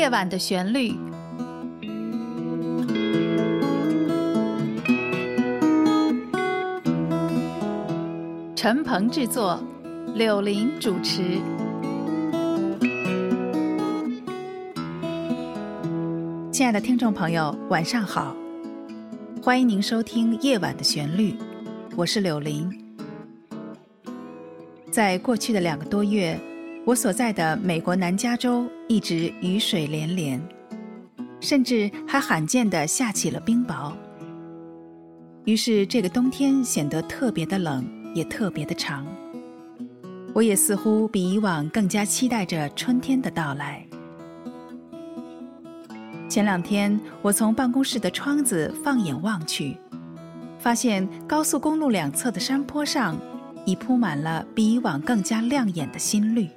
夜晚的旋律。陈鹏制作，柳林主持。亲爱的听众朋友，晚上好！欢迎您收听《夜晚的旋律》，我是柳林。在过去的两个多月，我所在的美国南加州一直雨水连连，甚至还罕见的下起了冰雹。于是，这个冬天显得特别的冷，也特别的长。我也似乎比以往更加期待着春天的到来。前两天，我从办公室的窗子放眼望去，发现高速公路两侧的山坡上已铺满了比以往更加亮眼的新绿，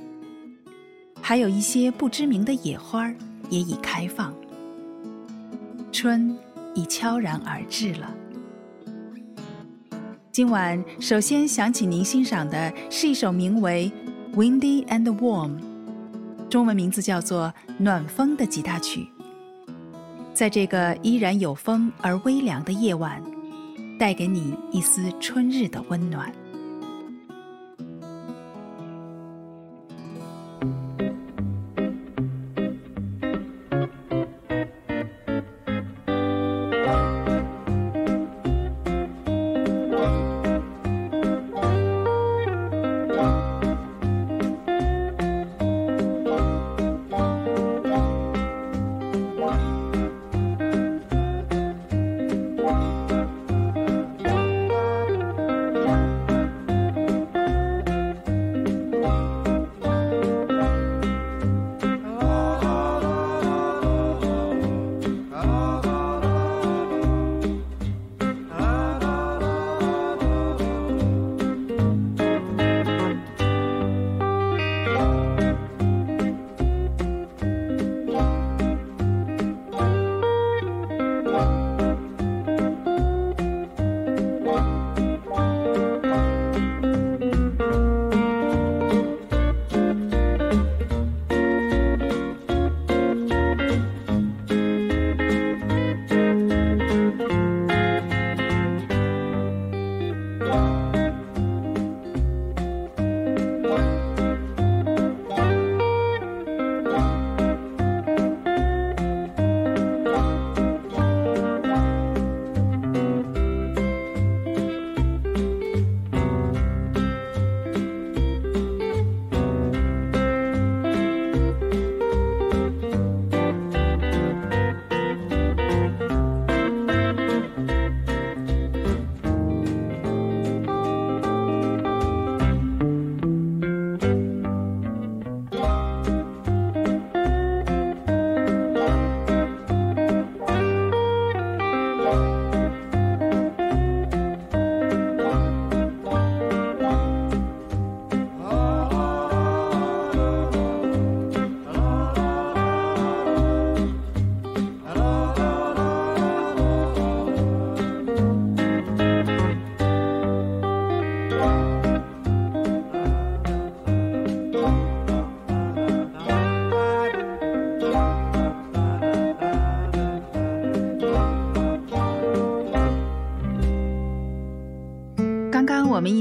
还有一些不知名的野花也已开放。春已悄然而至了。今晚首先想请您欣赏的是一首名为《Windy and Warm》，中文名字叫做《暖风》的吉他曲。在这个依然有风而微凉的夜晚，带给你一丝春日的温暖。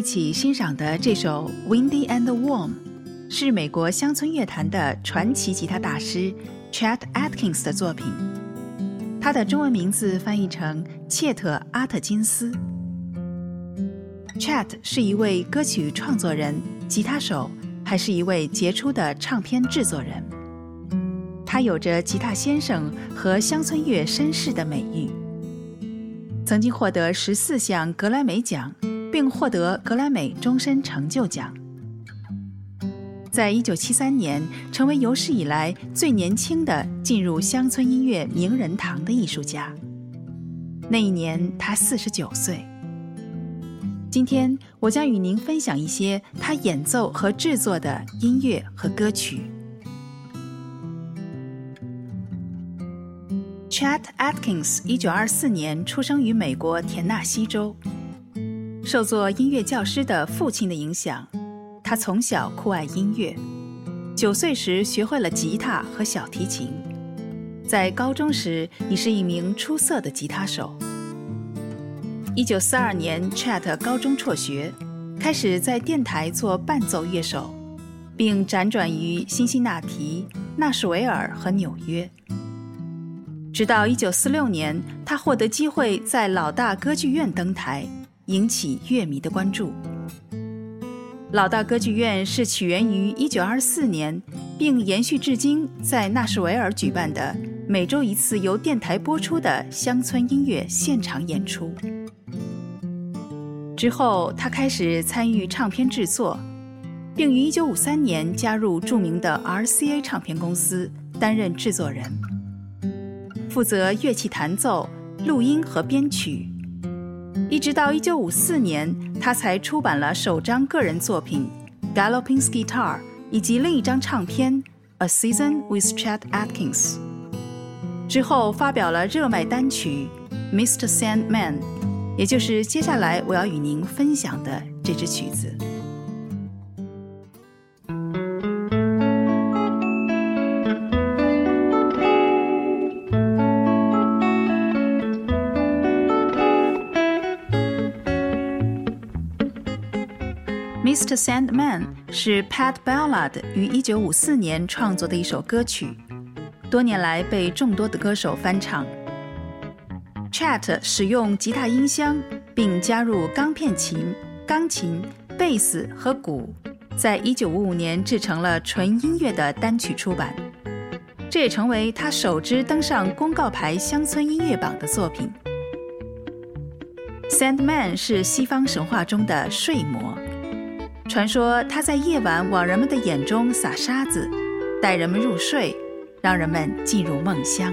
一起欣赏的这首《Windy and Warm》是美国乡村乐坛的传奇吉他大师 Chet Atkins 的作品。他的中文名字翻译成切特·阿特金斯。Chet 是一位歌曲创作人、吉他手，还是一位杰出的唱片制作人。他有着“吉他先生”和乡村乐绅士的美誉，曾经获得十四项格莱美奖。并获得格莱美终身成就奖。在一九七三年，成为有史以来最年轻的进入乡村音乐名人堂的艺术家。那一年，他四十九岁。今天，我将与您分享一些他演奏和制作的音乐和歌曲。Chet Atkins 一九二四年出生于美国田纳西州。受做音乐教师的父亲的影响，他从小酷爱音乐。九岁时学会了吉他和小提琴，在高中时已是一名出色的吉他手。一九四二年，Chet 高中辍学，开始在电台做伴奏乐手，并辗转于辛辛那提、纳什维尔和纽约。直到一九四六年，他获得机会在老大歌剧院登台，引起乐迷的关注。老大歌剧院是起源于一九二四年，并延续至今，在纳什维尔举办的每周一次由电台播出的乡村音乐现场演出。之后，他开始参与唱片制作，并于一九五三年加入著名的 RCA 唱片公司，担任制作人。负责乐器弹奏、录音和编曲，一直到一九五四年，他才出版了首张个人作品《Galloping's Guitar》，以及另一张唱片《A Season with chat Atkins》。之后发表了热卖单曲《Mr. Sandman》，也就是接下来我要与您分享的这支曲子。Sandman 是 Pat Ballard 于1954年创作的一首歌曲，多年来被众多的歌手翻唱。Chet 使用吉他音箱，并加入钢片琴、钢琴、贝斯和鼓，在1955年制成了纯音乐的单曲出版，这也成为他首支登上公告牌乡村音乐榜的作品。Sandman 是西方神话中的睡魔。传说他在夜晚往人们的眼中撒沙子，带人们入睡，让人们进入梦乡。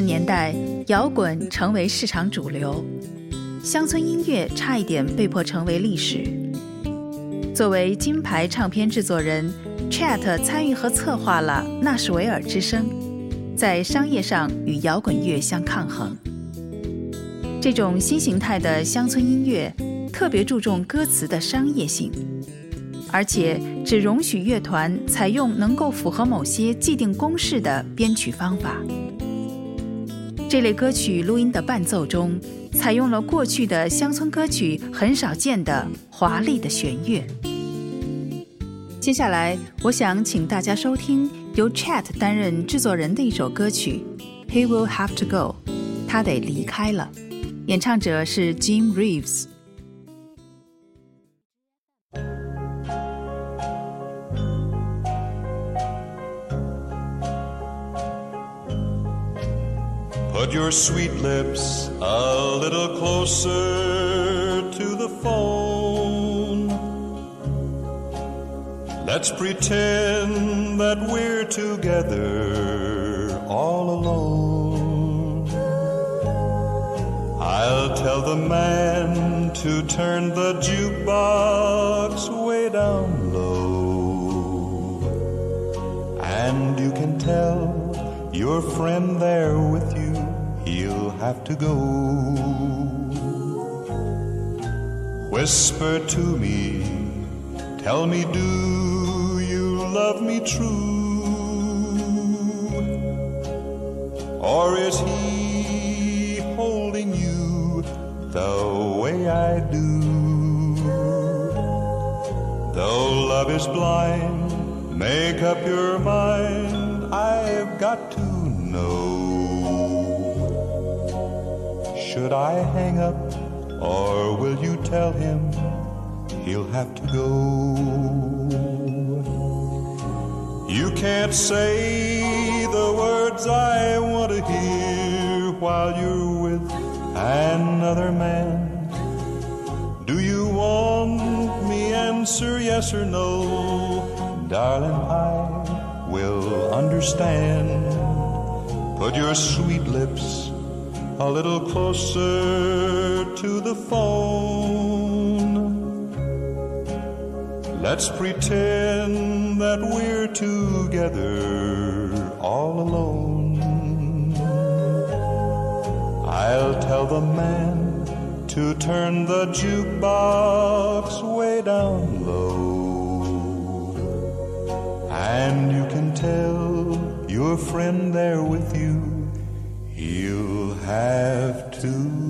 年代，摇滚成为市场主流，乡村音乐差一点被迫成为历史。作为金牌唱片制作人，Chet 参与和策划了《纳什维尔之声》，在商业上与摇滚乐相抗衡。这种新形态的乡村音乐特别注重歌词的商业性，而且只容许乐团采用能够符合某些既定公式的编曲方法。这类歌曲录音的伴奏中，采用了过去的乡村歌曲很少见的华丽的弦乐。接下来，我想请大家收听由 Chat 担任制作人的一首歌曲《He Will Have to Go》，他得离开了。演唱者是 Jim Reeves。Put your sweet lips a little closer to the phone. Let's pretend that we're together all alone. I'll tell the man to turn the jukebox way down low. And you can tell your friend there with you have to go. Whisper to me, tell me, do you love me true? Or is he holding you the way I do? Though love is blind, make up your mind, I've got to know. Should I hang up, or will you tell him he'll have to go? You can't say the words I want to hear while you're with another man. Do you want me answer yes or no? Darling, I will understand. Put your sweet lips a little closer to the phone. Let's pretend that we're together all alone. I'll tell the man to turn the jukebox way down low. And you can tell your friend there with you, he'll have to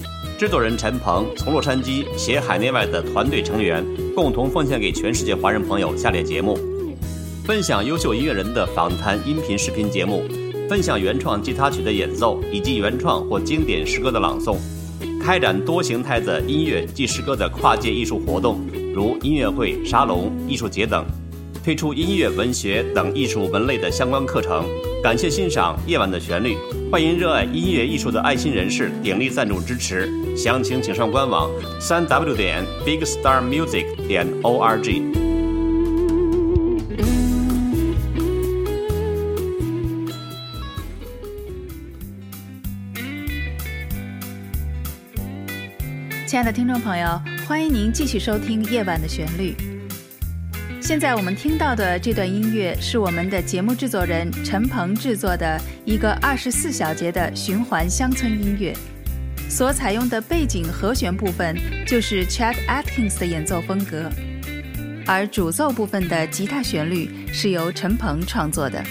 制作人陈鹏从洛杉矶携海内外的团队成员，共同奉献给全世界华人朋友。下列节目：分享优秀音乐人的访谈音频视频节目。分享原创吉他曲的演奏以及原创或经典诗歌的朗诵，开展多形态的音乐及诗歌的跨界艺术活动，如音乐会、沙龙、艺术节等，推出音乐、文学等艺术门类的相关课程。感谢欣赏《夜晚的旋律》，欢迎热爱音乐艺术的爱心人士鼎力赞助支持，详情请上官网：三 w 点 bigstarmusic 点 org。亲爱的听众朋友，欢迎您继续收听《夜晚的旋律》。现在我们听到的这段音乐是我们的节目制作人陈鹏制作的一个二十四小节的循环乡村音乐，所采用的背景和弦部分就是 Chet Atkins 的演奏风格，而主奏部分的吉他旋律是由陈鹏创作的。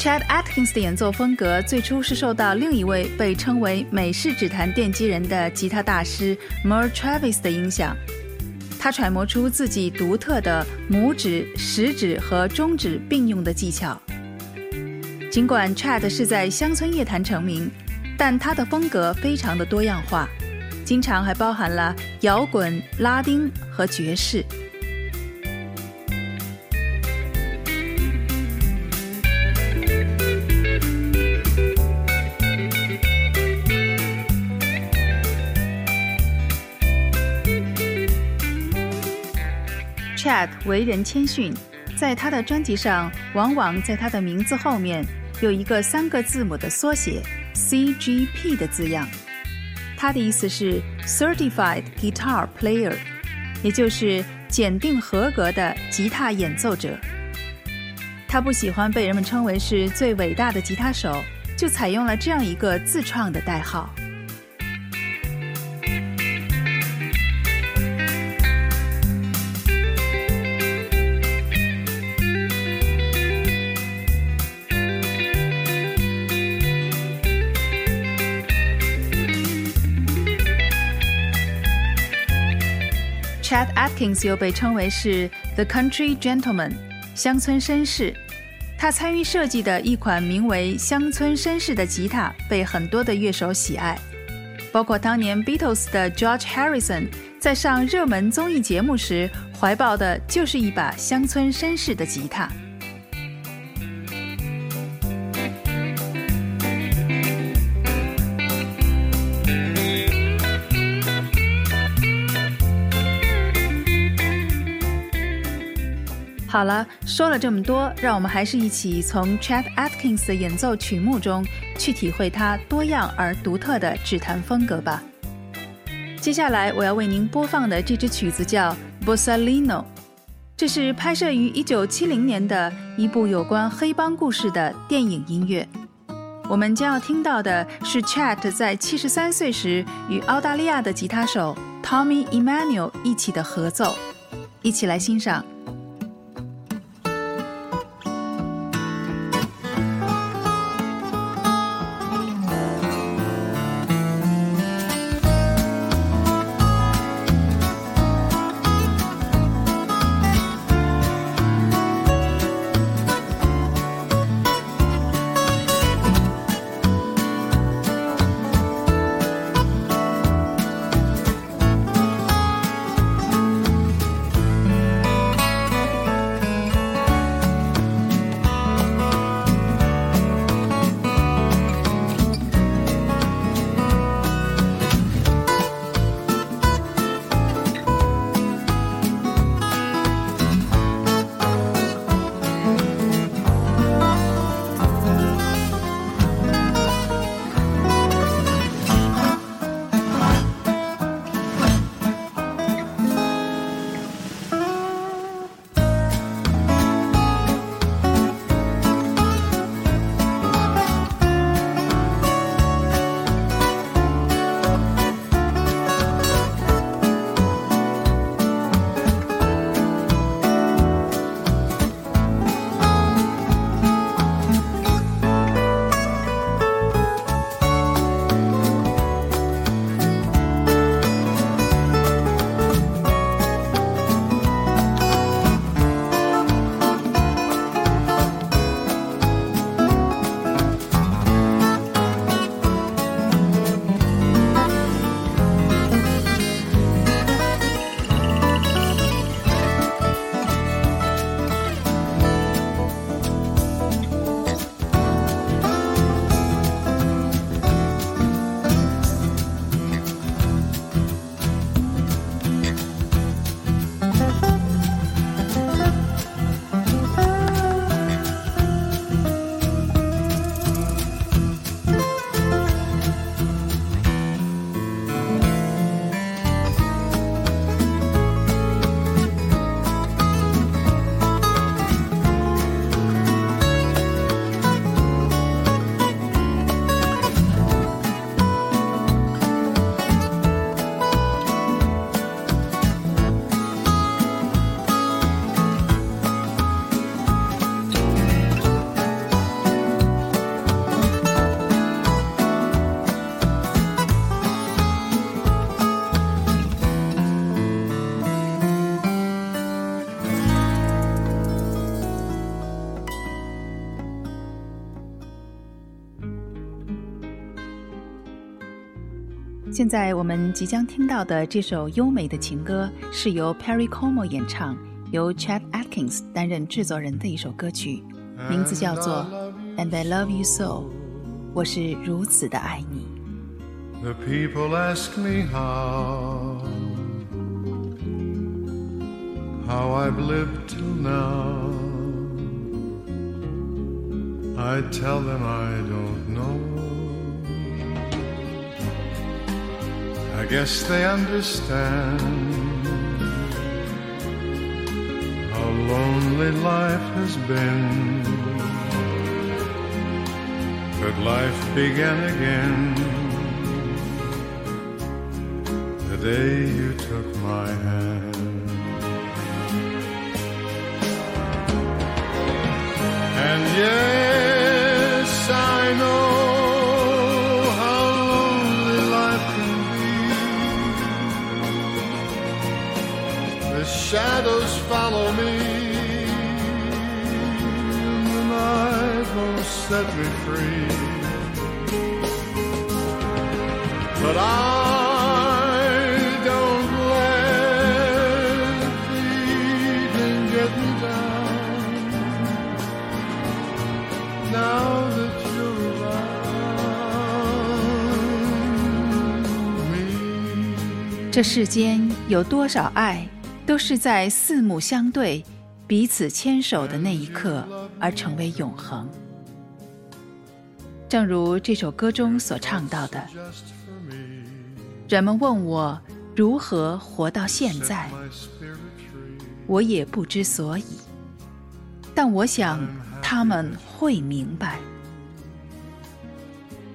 Chad Atkins 的演奏风格最初是受到另一位被称为美式指弹奠基人的吉他大师 Merle Travis 的影响。他揣摩出自己独特的拇指、食指和中指并用的技巧。尽管 Chad 是在乡村乐坛成名，但他的风格非常的多样化，经常还包含了摇滚、拉丁和爵士。Chad 为人谦逊，在他的专辑上，往往在他的名字后面有一个三个字母的缩写 CGP 的字样。他的意思是 Certified Guitar Player，也就是检定合格的吉他演奏者。他不喜欢被人们称为是最伟大的吉他手，就采用了这样一个自创的代号。Kings 又被称为是 The Country Gentleman，乡村绅士。他参与设计的一款名为《乡村绅士》的吉他被很多的乐手喜爱，包括当年 Beatles 的 George Harrison 在上热门综艺节目时怀抱的就是一把乡村绅士的吉他。好了，说了这么多，让我们还是一起从 Chet Atkins 的演奏曲目中去体会他多样而独特的指弹风格吧。接下来我要为您播放的这支曲子叫 Bossalino，这是拍摄于1970年的一部有关黑帮故事的电影音乐。我们将要听到的是 Chet 在73岁时与澳大利亚的吉他手 Tommy Emmanuel 一起的合奏，一起来欣赏。现在我们即将听到的这首优美的情歌，是由 Perry Como 演唱，由 Chet Atkins 担任制作人的一首歌曲，名字叫做《And I Love You So》，我是如此的爱你。The people ask me how, how I've lived till now. I tell them I don't Guess they understand how lonely life has been. Could life begin again? The day you took my hand. Me, and the night won't set me free. But I don't let the evening get me down. Now that you're around me. 这世间有多少爱，都是在四目相对、彼此牵手的那一刻而成为永恒。正如这首歌中所唱到的，人们问我如何活到现在，我也不知所以，但我想他们会明白，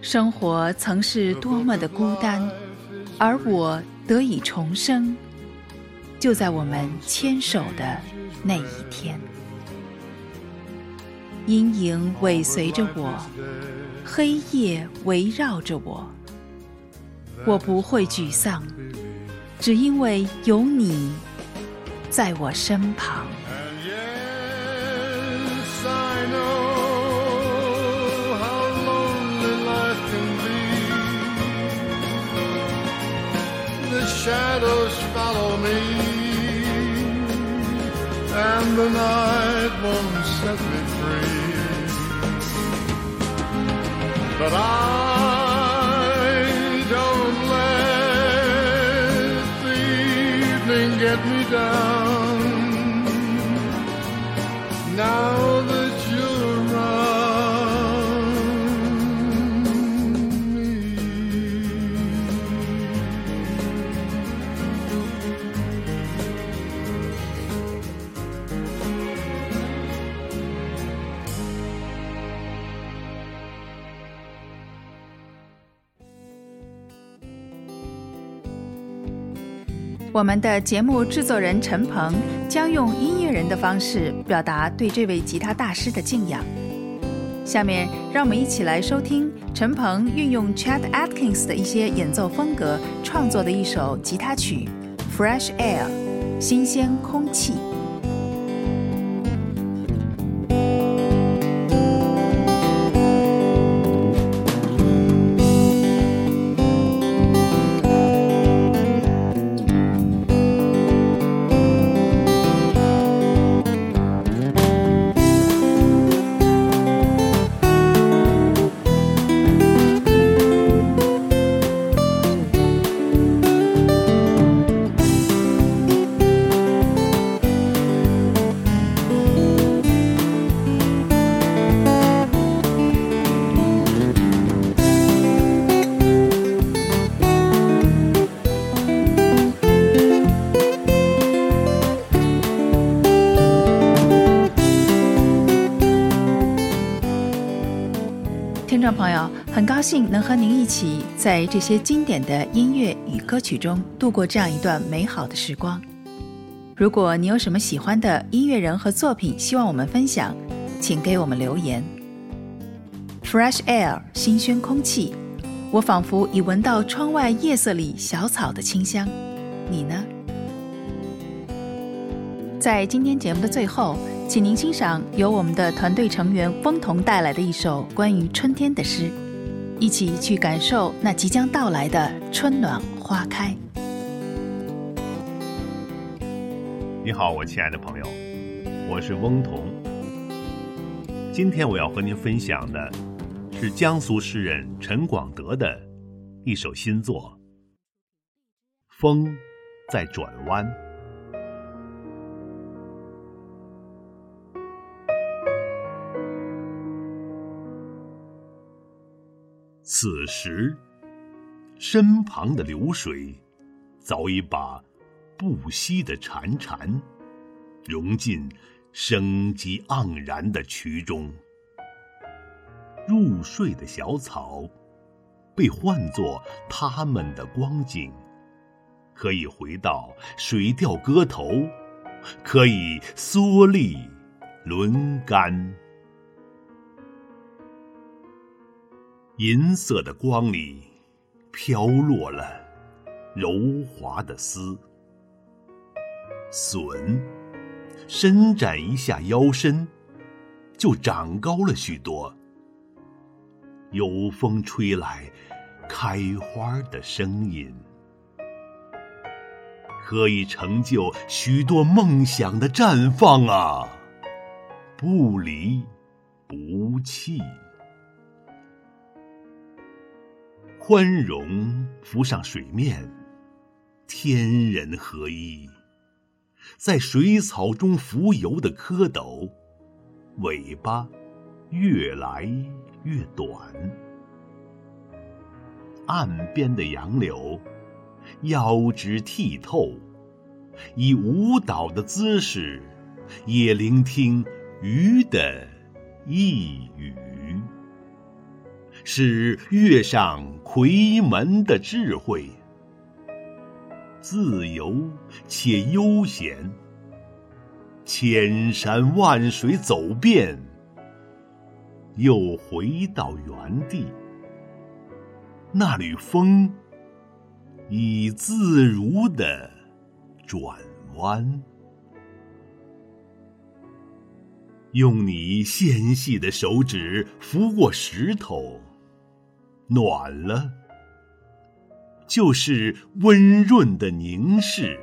生活曾是多么的孤单，而我得以重生，就在我们牵手的那一天。阴影尾随着我，黑夜围绕着我，我不会沮丧，只因为有你在我身旁。Shadows follow me, and the night won't set me free. But I don't let the evening get me down. 我们的节目制作人陈鹏将用音乐人的方式表达对这位吉他大师的敬仰。下面，让我们一起来收听陈鹏运用 Chad Atkins 的一些演奏风格创作的一首吉他曲《Fresh Air》新鲜空气。众朋友，很高兴能和您一起在这些经典的音乐与歌曲中度过这样一段美好的时光。如果你有什么喜欢的音乐人和作品，希望我们分享，请给我们留言。Fresh air，新鲜空气，我仿佛已闻到窗外夜色里小草的清香。你呢？在今天节目的最后，请您欣赏由我们的团队成员翁彤带来的一首关于春天的诗，一起去感受那即将到来的春暖花开。你好，我亲爱的朋友，我是翁彤。今天我要和您分享的是江苏诗人陈广德的一首新作《风在转弯》。此时，身旁的流水早已把不息的潺潺融进生机盎然的渠中。入睡的小草，被唤作他们的光景，可以回到水调歌头，可以蓑笠轮干。银色的光里，飘落了柔滑的丝。笋伸展一下腰身，就长高了许多。有风吹来开花的声音，可以成就许多梦想的绽放啊！不离不弃，宽容浮上水面，天人合一，在水草中浮游的蝌蚪，尾巴越来。越短，岸边的杨柳腰直剔透，以舞蹈的姿势，也聆听鱼的呓语，是月上夔门的智慧，自由且悠闲，千山万水走遍。又回到原地，那缕风已自如的转弯。用你纤细的手指拂过石头，暖了，就是温润的凝视。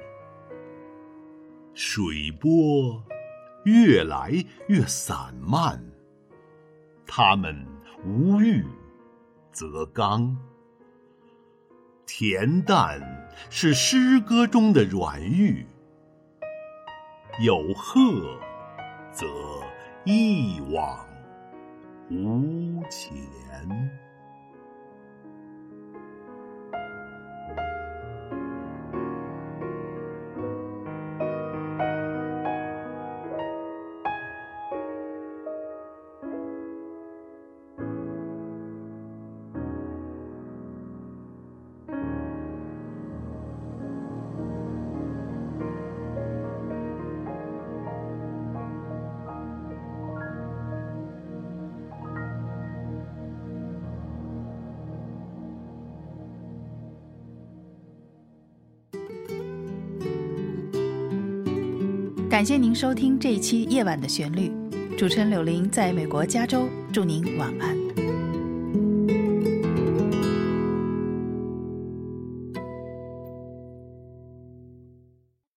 水波越来越散漫。他们无欲则刚，恬淡是诗歌中的软玉，有鹤则一往无前。感谢您收听这一期《夜晚的旋律》，主持人柳林在美国加州，祝您晚安。